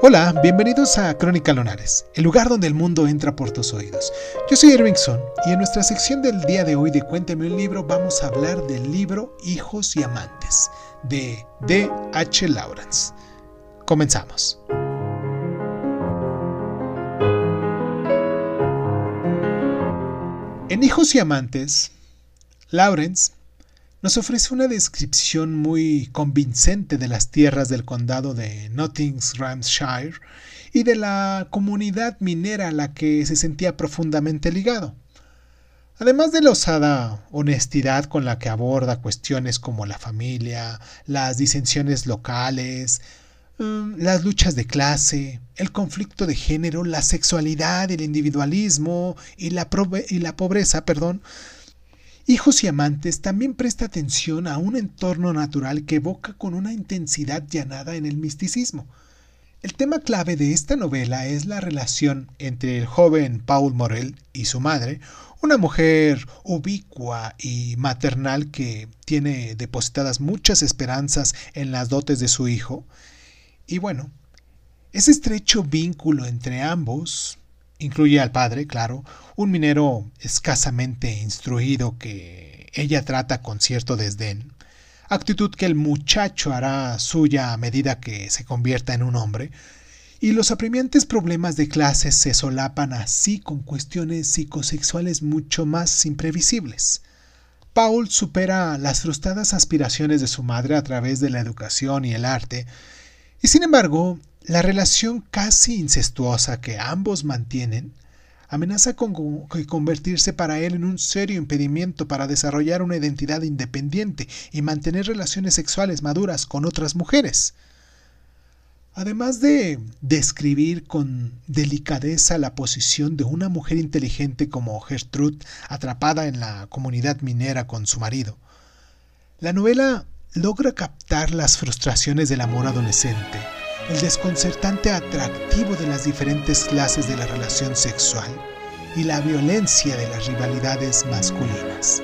Hola, bienvenidos a Crónica Lonares, el lugar donde el mundo entra por tus oídos. Yo soy Irvingson y en nuestra sección del día de hoy de Cuéntame un libro vamos a hablar del libro Hijos y Amantes de D. H. Lawrence. Comenzamos. En Hijos y Amantes, Lawrence nos ofrece una descripción muy convincente de las tierras del condado de Nottinghamshire y de la comunidad minera a la que se sentía profundamente ligado. Además de la osada honestidad con la que aborda cuestiones como la familia, las disensiones locales, mm, las luchas de clase, el conflicto de género, la sexualidad, el individualismo y la, y la pobreza, perdón, Hijos y amantes también presta atención a un entorno natural que evoca con una intensidad llanada en el misticismo. El tema clave de esta novela es la relación entre el joven Paul Morel y su madre, una mujer ubicua y maternal que tiene depositadas muchas esperanzas en las dotes de su hijo. Y bueno, ese estrecho vínculo entre ambos Incluye al padre, claro, un minero escasamente instruido que ella trata con cierto desdén, actitud que el muchacho hará suya a medida que se convierta en un hombre, y los apremiantes problemas de clase se solapan así con cuestiones psicosexuales mucho más imprevisibles. Paul supera las frustradas aspiraciones de su madre a través de la educación y el arte, y sin embargo la relación casi incestuosa que ambos mantienen amenaza con convertirse para él en un serio impedimento para desarrollar una identidad independiente y mantener relaciones sexuales maduras con otras mujeres. Además de describir con delicadeza la posición de una mujer inteligente como Gertrude atrapada en la comunidad minera con su marido, la novela logra captar las frustraciones del amor adolescente el desconcertante atractivo de las diferentes clases de la relación sexual y la violencia de las rivalidades masculinas.